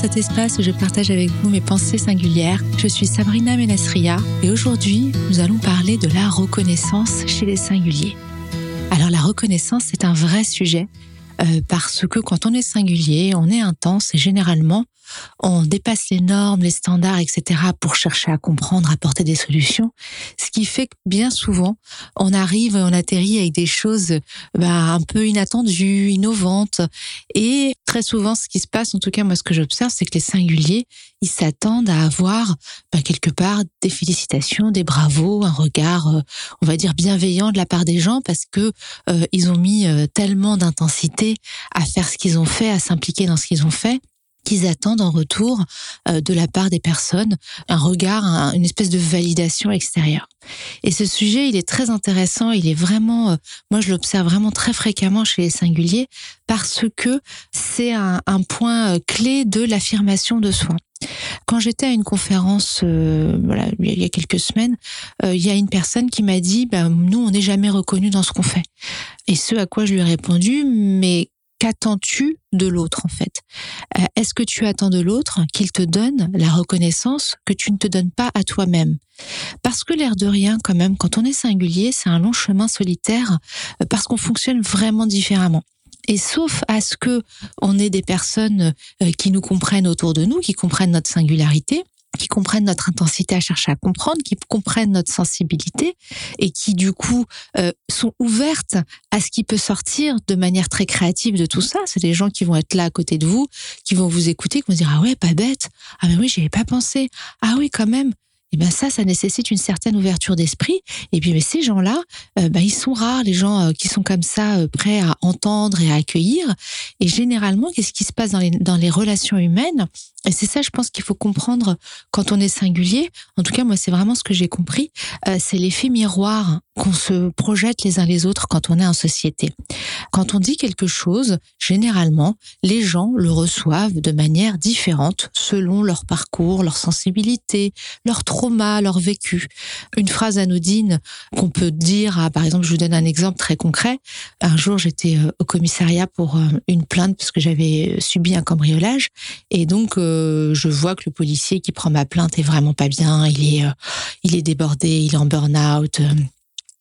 cet espace où je partage avec vous mes pensées singulières. Je suis Sabrina Menasria et aujourd'hui nous allons parler de la reconnaissance chez les singuliers. Alors la reconnaissance c'est un vrai sujet euh, parce que quand on est singulier, on est intense et généralement on dépasse les normes, les standards, etc. pour chercher à comprendre, apporter des solutions. Ce qui fait que bien souvent, on arrive, on atterrit avec des choses bah, un peu inattendues, innovantes. Et très souvent, ce qui se passe, en tout cas moi ce que j'observe, c'est que les singuliers, ils s'attendent à avoir bah, quelque part des félicitations, des bravos, un regard, euh, on va dire bienveillant de la part des gens parce que euh, ils ont mis euh, tellement d'intensité à faire ce qu'ils ont fait, à s'impliquer dans ce qu'ils ont fait qu'ils attendent en retour euh, de la part des personnes un regard, une espèce de validation extérieure. Et ce sujet, il est très intéressant, il est vraiment, euh, moi je l'observe vraiment très fréquemment chez les singuliers parce que c'est un, point euh, clé de l'affirmation de soi. Quand j'étais à une conférence, voilà, il y a quelques semaines, il y a une personne qui m'a dit, bah, nous, on n'est jamais reconnu dans ce qu'on fait. Et ce à quoi je lui ai répondu, mais qu'attends-tu de l'autre en fait? Euh, Est-ce que tu attends de l'autre qu'il te donne la reconnaissance que tu ne te donnes pas à toi-même? Parce que l'air de rien quand même, quand on est singulier, c'est un long chemin solitaire euh, parce qu'on fonctionne vraiment différemment. Et sauf à ce que on ait des personnes euh, qui nous comprennent autour de nous, qui comprennent notre singularité, qui comprennent notre intensité à chercher à comprendre, qui comprennent notre sensibilité et qui du coup euh, sont ouvertes à ce qui peut sortir de manière très créative de tout ça. C'est des gens qui vont être là à côté de vous, qui vont vous écouter, qui vont dire ah ouais pas bête, ah mais oui j'y avais pas pensé, ah oui quand même, et eh ben ça, ça nécessite une certaine ouverture d'esprit. Et puis, mais ces gens-là, euh, ben, ils sont rares, les gens euh, qui sont comme ça, euh, prêts à entendre et à accueillir. Et généralement, qu'est-ce qui se passe dans les, dans les relations humaines? Et c'est ça, je pense qu'il faut comprendre quand on est singulier. En tout cas, moi, c'est vraiment ce que j'ai compris. c'est l'effet miroir qu'on se projette les uns les autres quand on est en société. Quand on dit quelque chose, généralement, les gens le reçoivent de manière différente selon leur parcours, leur sensibilité, leur trauma, leur vécu. Une phrase anodine qu'on peut dire à, par exemple, je vous donne un exemple très concret. Un jour, j'étais euh, au commissariat pour euh, une plainte parce que j'avais subi un cambriolage et donc euh, je vois que le policier qui prend ma plainte est vraiment pas bien. Il est, il est débordé, il est en burn-out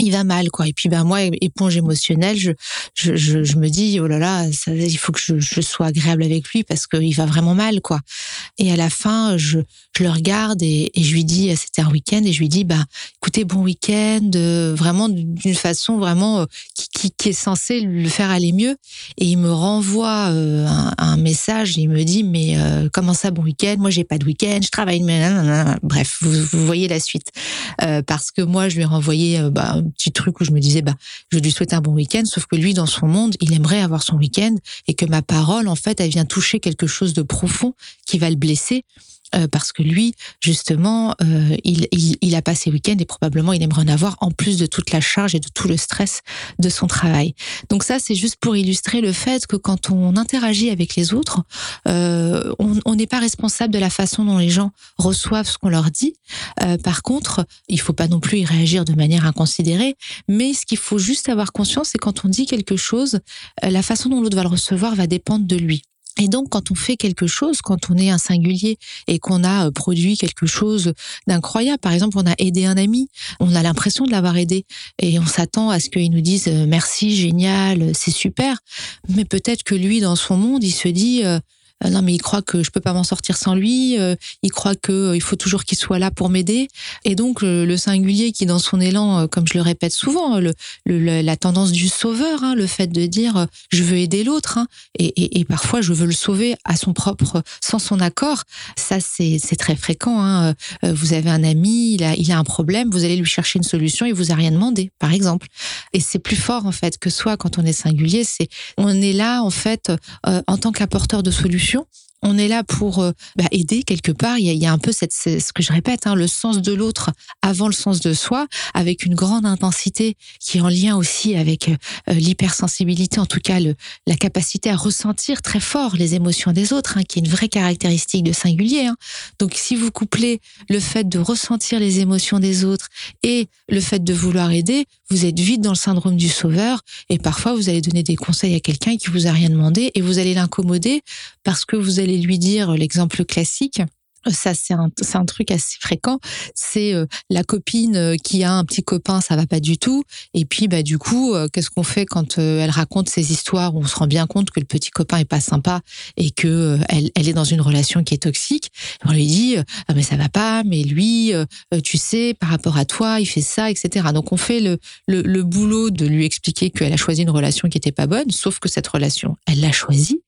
il va mal quoi. Et puis ben moi éponge émotionnelle je je, je, me dis oh là là il faut que je, sois agréable avec lui parce qu'il va vraiment mal quoi. Et à la fin je je le regarde et, je lui dis c'était un week-end et je lui dis bah écoutez bon week-end euh, vraiment d'une façon vraiment euh, qui, qui, qui, est censée le faire aller mieux. Et il me renvoie euh, un, un, message et il me dit mais comment ça bon week-end? Moi j'ai pas de week-end je travaille bref vous, vous voyez la suite. Parce que moi je lui ai renvoyé bah, petit truc où je me disais, bah, je lui souhaite un bon week-end, sauf que lui, dans son monde, il aimerait avoir son week-end et que ma parole, en fait, elle vient toucher quelque chose de profond qui va le blesser. Euh, parce que lui, justement, euh, il, il, il, a passé week-end et probablement il aimerait en avoir en plus de toute la charge et de tout le stress de son travail. Donc ça, c'est juste pour illustrer le fait que quand on interagit avec les autres, euh, on n'est pas responsable de la façon dont les gens reçoivent ce qu'on leur dit. Euh, par contre, il faut pas non plus y réagir de manière inconsidérée, mais ce qu'il faut juste avoir conscience, c'est quand on dit quelque chose, euh, la façon dont l'autre va le recevoir va dépendre de lui. Et donc, quand on fait quelque chose, quand on est un singulier et qu'on a euh, produit quelque chose d'incroyable, par exemple, on a aidé un ami, on a l'impression de l'avoir aidé et on s'attend à ce qu'il nous dise euh, merci, génial, c'est super. Mais peut-être que lui, dans son monde, il se dit euh, non mais il croit que je peux pas m'en sortir sans lui, euh, il croit que euh, il faut toujours qu'il soit là pour m'aider et donc le, singulier qui dans son élan comme je le répète souvent la tendance du sauveur hein, le fait de dire je veux aider l'autre hein, et, parfois je veux le sauver à son propre sans son accord ça c'est très fréquent hein. vous avez un ami il a il a un problème vous allez lui chercher une solution il vous a rien demandé par exemple et c'est plus fort en fait que soit quand on est singulier c'est on est là en fait en tant qu'apporteur de solutions on est là pour euh, bah, aider quelque part. Il y, a, un peu ce que je répète, hein, le sens de l'autre avant le sens de soi, avec une grande intensité qui est en lien aussi avec euh, l'hypersensibilité, en tout cas la capacité à ressentir très fort les émotions des autres, hein, qui est une vraie caractéristique de singulier. Hein. Donc si vous couplez le fait de ressentir les émotions des autres et le fait de vouloir aider, vous êtes vite dans le syndrome du sauveur et parfois vous allez donner des conseils à quelqu'un qui vous a rien demandé et vous allez l'incommoder parce que vous allez lui dire l'exemple classique ça c'est un, un truc assez fréquent, c'est euh, la copine euh, qui a un petit copain, ça va pas du tout, et puis bah du coup, euh, qu'est-ce qu'on fait quand elle raconte ces histoires où on se rend bien compte que le petit copain est pas sympa et que elle, elle est dans une relation qui est toxique, on lui dit ah mais ça va pas, mais lui, tu sais, par rapport à toi, il fait ça, etc. Donc on fait le, le, le boulot de lui expliquer qu'elle a choisi une relation qui était pas bonne, sauf que cette relation, elle l'a choisie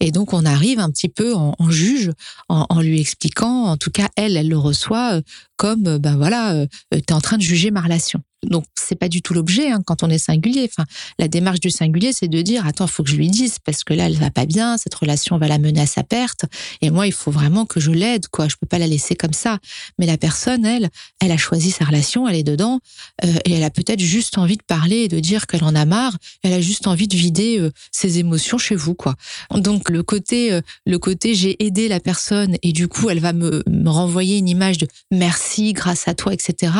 et donc on arrive un petit peu en, juge en, lui expliquant, en tout cas elle, elle le reçoit euh, comme euh, ben voilà, euh, tu en train de juger ma relation. Donc c'est pas du tout l'objet hein, quand on est singulier. Enfin, la démarche du singulier, c'est de dire attends, faut que je lui dise parce que là elle va pas bien, cette relation va la mener à sa perte et moi il faut vraiment que je l'aide quoi. Je peux pas la laisser comme ça. Mais la personne, elle, elle a choisi sa relation, elle est dedans euh, et elle a peut-être juste envie de parler et de dire qu'elle en a marre. Elle a juste envie de vider euh, ses émotions chez vous quoi. Donc le côté, euh, le côté j'ai aidé la personne et du coup elle va me, me renvoyer une image de merci grâce à toi etc.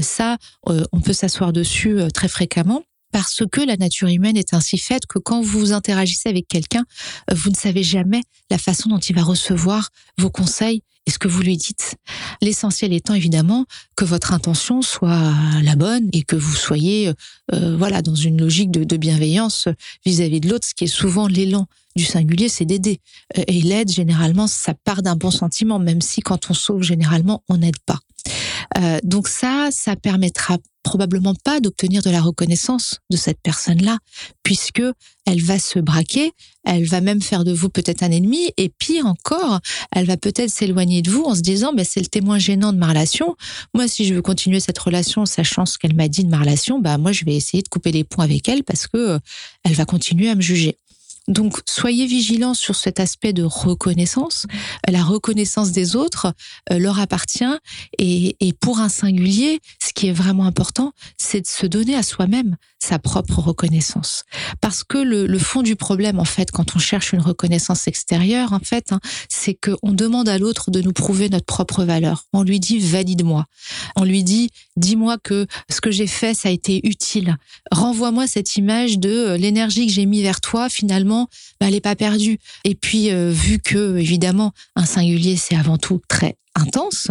ça on peut s'asseoir dessus euh, très fréquemment parce que la nature humaine est ainsi faite que quand vous interagissez avec quelqu'un, euh, vous ne savez jamais la façon dont il va recevoir vos conseils et ce que vous lui dites. L'essentiel étant évidemment que votre intention soit la bonne et que vous soyez euh, voilà dans une logique de, bienveillance vis-à-vis de l'autre, ce qui est souvent l'élan du singulier, c'est d'aider. Et l'aide, généralement, ça part d'un bon sentiment, même si quand on sauve, généralement, on n'aide pas. Euh, donc ça, ça permettra probablement pas d'obtenir de la reconnaissance de cette personne-là, puisque elle va se braquer, elle va même faire de vous peut-être un ennemi, et pire encore, elle va peut-être s'éloigner de vous en se disant, bah, c'est le témoin gênant de ma relation. Moi, si je veux continuer cette relation, sachant ce qu'elle m'a dit de ma relation, bah moi, je vais essayer de couper les ponts avec elle parce que euh, elle va continuer à me juger. Donc, soyez vigilants sur cet aspect de reconnaissance. La reconnaissance des autres euh, leur appartient. Et, pour un singulier, ce qui est vraiment important, c'est de se donner à soi-même sa propre reconnaissance. Parce que le, le, fond du problème, en fait, quand on cherche une reconnaissance extérieure, en fait, hein, c'est qu'on demande à l'autre de nous prouver notre propre valeur. On lui dit valide-moi. On lui dit dis-moi que ce que j'ai fait, ça a été utile. Renvoie-moi cette image de euh, l'énergie que j'ai mis vers toi, finalement bah, elle n'est pas perdue. Et puis, euh, vu que, évidemment, un singulier, c'est avant tout très intense,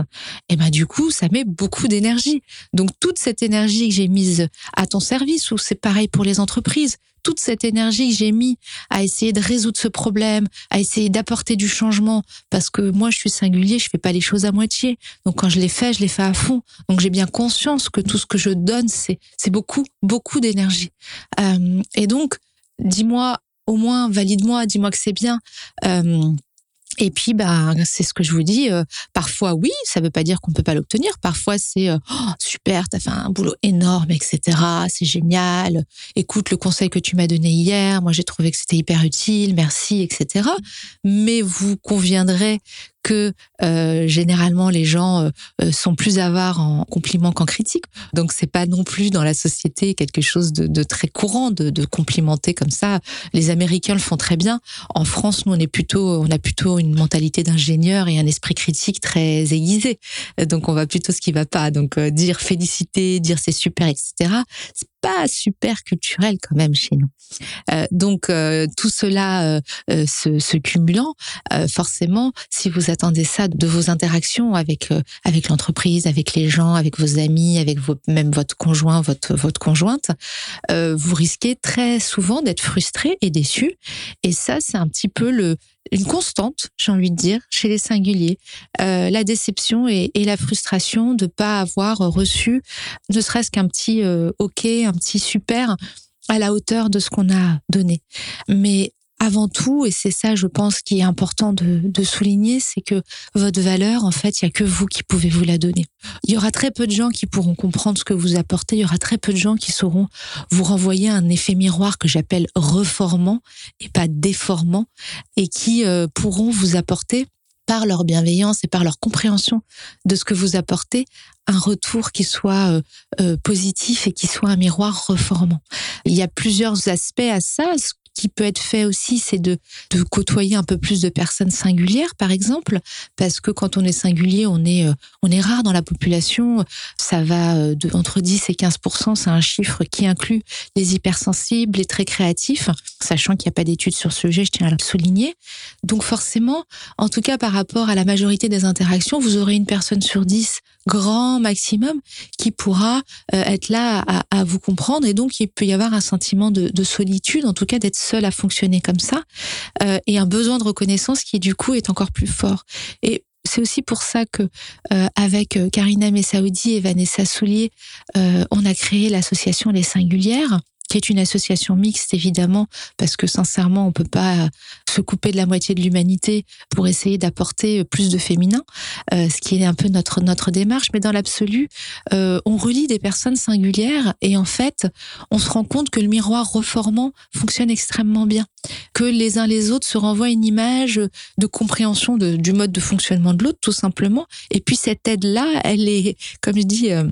et ben du coup, ça met beaucoup d'énergie. Donc, toute cette énergie que j'ai mise à ton service, ou c'est pareil pour les entreprises, toute cette énergie que j'ai mis à essayer de résoudre ce problème, à essayer d'apporter du changement, parce que moi, je suis singulier, je fais pas les choses à moitié. Donc, quand je les fais, je les fais à fond. Donc, j'ai bien conscience que tout ce que je donne, c'est beaucoup, beaucoup d'énergie. Euh, et donc, dis-moi au moins valide-moi, dis-moi que c'est bien. Euh, et puis, bah, c'est ce que je vous dis. Euh, parfois, oui, ça veut pas dire qu'on peut pas l'obtenir. Parfois, c'est euh, oh, super, t'as fait un boulot énorme, etc. C'est génial. Écoute le conseil que tu m'as donné hier. Moi, j'ai trouvé que c'était hyper utile. Merci, etc. Mais vous conviendrez que euh, généralement les gens euh, euh, sont plus avares en compliments qu'en critiques. Donc c'est pas non plus dans la société quelque chose de, de très courant de, de, complimenter comme ça. Les Américains le font très bien. En France, nous on est plutôt, on a plutôt une mentalité d'ingénieur et un esprit critique très aiguisé. Donc on va plutôt ce qui va pas. Donc dire féliciter, dire c'est super, etc pas super culturel quand même chez nous. Euh, donc euh, tout cela euh, se, cumulant, forcément, si vous attendez ça de vos interactions avec avec l'entreprise, avec les gens, avec vos amis, avec même votre conjoint, votre votre conjointe, vous risquez très souvent d'être frustré et déçu. Et ça, c'est un petit peu le une constante, j'ai envie de dire, chez les singuliers, euh, la déception et, et, la frustration de pas avoir reçu, ne serait-ce qu'un petit euh, OK, un petit super à la hauteur de ce qu'on a donné. Mais avant tout, et c'est ça, je pense, qui est important de, souligner, c'est que votre valeur, en fait, il y a que vous qui pouvez vous la donner. Il y aura très peu de gens qui pourront comprendre ce que vous apportez. Il y aura très peu de gens qui sauront vous renvoyer un effet miroir que j'appelle reformant et pas déformant, et qui euh, pourront vous apporter par leur bienveillance et par leur compréhension de ce que vous apportez, un retour qui soit euh, euh, positif et qui soit un miroir reformant. Il y a plusieurs aspects à ça. Qui peut être fait aussi, c'est de, côtoyer un peu plus de personnes singulières, par exemple, parce que quand on est singulier, on est, euh, rare dans la population. Ça va euh, entre 10 et 15 c'est un chiffre qui inclut les hypersensibles, les très créatifs, sachant qu'il n'y a pas d'études sur ce sujet, je tiens à le souligner. Donc forcément, en tout cas par rapport à la majorité des interactions, vous aurez une personne sur 10 grand maximum qui pourra euh, être là à, vous comprendre et donc il peut y avoir un sentiment de, solitude, en tout cas d'être seul à fonctionner comme ça euh, et un besoin de reconnaissance qui du coup est encore plus fort. Et c'est aussi pour ça que euh, avec Karina Messaoudi et Vanessa Soulier, on a créé l'association Les Singulières qui est une association mixte évidemment, parce que sincèrement, on peut pas se couper de la moitié de l'humanité pour essayer d'apporter plus de féminin, euh, ce qui est un peu notre notre démarche. Mais dans l'absolu, euh, on relie des personnes singulières et en fait, on se rend compte que le miroir reformant fonctionne extrêmement bien, que les uns les autres se renvoient une image de compréhension du mode de fonctionnement de l'autre, tout simplement. Et puis cette aide-là, elle est, comme je dis, euh,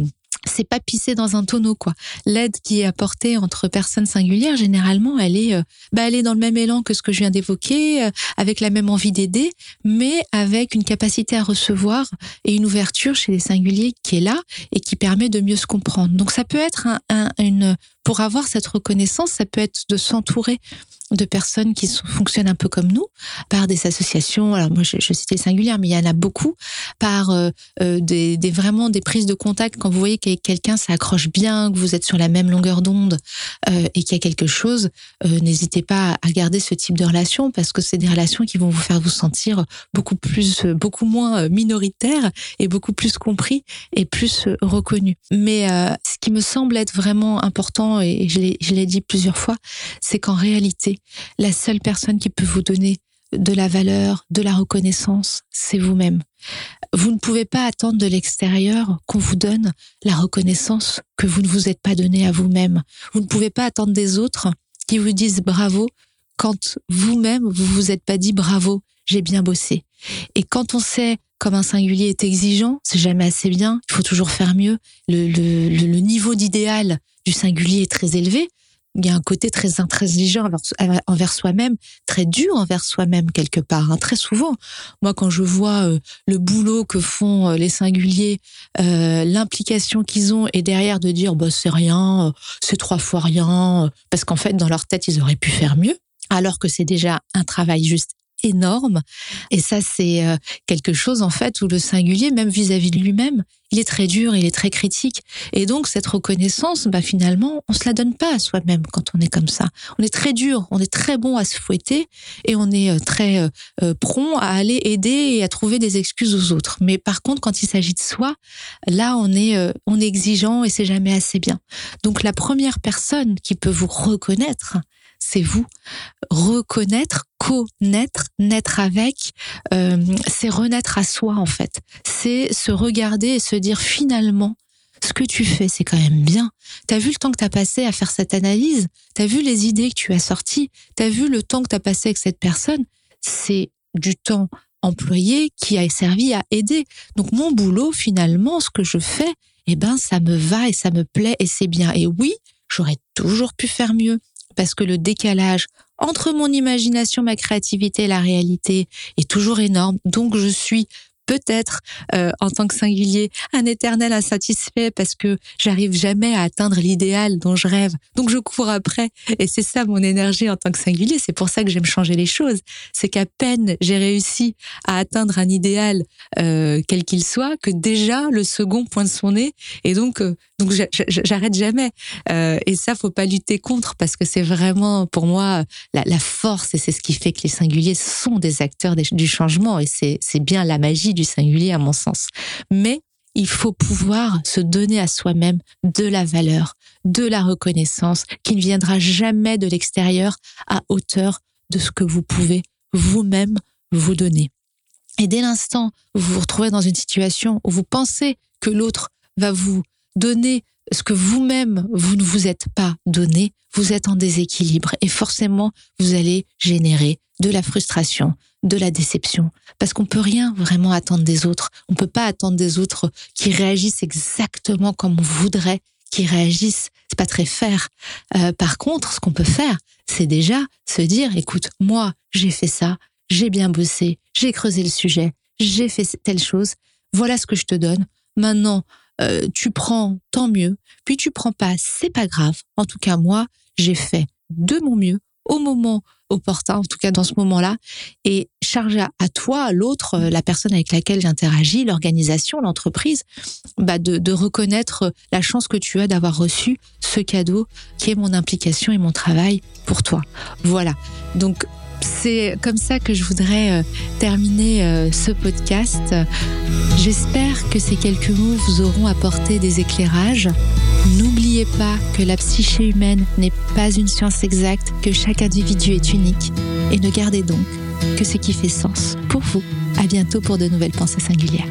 c'est pas pisser dans un tonneau quoi. L'aide qui est apportée entre personnes singulières, généralement, elle est, euh, bah, elle est dans le même élan que ce que je viens d'évoquer, euh, avec la même envie d'aider, mais avec une capacité à recevoir et une ouverture chez les singuliers qui est là et qui permet de mieux se comprendre. Donc ça peut être un, une, pour avoir cette reconnaissance, ça peut être de s'entourer de personnes qui fonctionnent un peu comme nous, par des associations. Alors moi, je, je citais singulière, mais il y en a beaucoup par euh, euh, des, vraiment des prises de contact. Quand vous voyez que quelqu'un s'accroche bien, que vous êtes sur la même longueur d'onde euh, et qu'il y a quelque chose, n'hésitez pas à garder ce type de relation parce que c'est des relations qui vont vous faire vous sentir beaucoup plus, beaucoup moins minoritaire et beaucoup plus compris et plus reconnu. Mais ce qui me semble être vraiment important et je l'ai dit plusieurs fois, c'est qu'en réalité la seule personne qui peut vous donner de la valeur, de la reconnaissance, c'est vous-même. Vous ne pouvez pas attendre de l'extérieur qu'on vous donne la reconnaissance que vous ne vous êtes pas donné à vous-même. Vous ne pouvez pas attendre des autres qui vous disent bravo quand vous-même vous vous êtes pas dit bravo, j'ai bien bossé. Et quand on sait comme un singulier est exigeant, c'est jamais assez bien, il faut toujours faire mieux. Le niveau d'idéal du singulier est très élevé il y a un côté très intransigeant envers, soi-même, très dur envers soi-même quelque part. Hein. Très souvent, moi quand je vois euh, le boulot que font euh, les singuliers, euh, l'implication qu'ils ont et derrière de dire bah c'est rien, c'est trois fois rien, parce qu'en fait dans leur tête ils auraient pu faire mieux, alors que c'est déjà un travail juste énorme. Et ça, c'est euh, quelque chose, en fait, où le singulier, même vis-à-vis de lui-même, il est très dur, il est très critique. Et donc, cette reconnaissance, bah, finalement, on se la donne pas à soi-même quand on est comme ça. On est très dur, on est très bon à se fouetter et on est euh, très euh, prompt à aller aider et à trouver des excuses aux autres. Mais par contre, quand il s'agit de soi, là, on est, on est exigeant et c'est jamais assez bien. Donc, la première personne qui peut vous reconnaître, c'est vous. Reconnaître, connaître, naître avec, euh, c'est renaître à soi en fait. C'est se regarder et se dire finalement, ce que tu fais, c'est quand même bien. T'as vu le temps que t'as passé à faire cette analyse, t'as vu les idées que tu as sorties, t'as vu le temps que t'as passé avec cette personne? C'est du temps employé qui a servi à aider. Donc mon boulot, finalement, ce que je fais, eh ben, ça me va et ça me plaît et c'est bien. Et oui, j'aurais toujours pu faire mieux parce que le décalage entre mon imagination, ma créativité et la réalité est toujours énorme. Donc je suis peut-être euh, en tant que singulier un éternel insatisfait parce que j'arrive jamais à atteindre l'idéal dont je rêve. Donc je cours après et c'est ça mon énergie en tant que singulier. C'est pour ça que j'aime changer les choses. C'est qu'à peine j'ai réussi à atteindre un idéal euh, quel qu'il soit que déjà le second pointe son nez et donc euh, donc j'arrête jamais. Et ça, faut pas lutter contre parce que c'est vraiment pour moi la, la force et c'est ce qui fait que les singuliers sont des acteurs du changement et c'est bien la magie du singulier à mon sens. Mais il faut pouvoir se donner à soi-même de la valeur, de la reconnaissance qui ne viendra jamais de l'extérieur à hauteur de ce que vous pouvez vous-même vous donner. Et dès l'instant où vous vous retrouvez dans une situation où vous pensez que l'autre va vous donner ce que vous-même, vous ne vous êtes pas donné, vous êtes en déséquilibre et forcément, vous allez générer de la frustration, de la déception, parce qu'on peut rien vraiment attendre des autres. On peut pas attendre des autres qui réagissent exactement comme on voudrait qui réagissent. C'est pas très faire. Euh, par contre, ce qu'on peut faire, c'est déjà se dire, écoute, moi, j'ai fait ça, j'ai bien bossé, j'ai creusé le sujet, j'ai fait telle chose. Voilà ce que je te donne. Maintenant, euh, tu prends, tant mieux. Puis tu prends pas, c'est pas grave. En tout cas, moi, j'ai fait de mon mieux au moment opportun, en tout cas dans ce moment-là, et charger à toi, à l'autre, euh, la personne avec laquelle j'interagis, l'organisation, l'entreprise, bah de, reconnaître la chance que tu as d'avoir reçu ce cadeau qui est mon implication et mon travail pour toi. Voilà. Donc c'est comme ça que je voudrais euh, terminer euh, ce podcast. J'espère que ces quelques mots vous auront apporté des éclairages. N'oubliez pas que la psyché humaine n'est pas une science exacte, que chaque individu est unique. Et ne gardez donc que ce qui fait sens pour vous. À bientôt pour de nouvelles pensées singulières.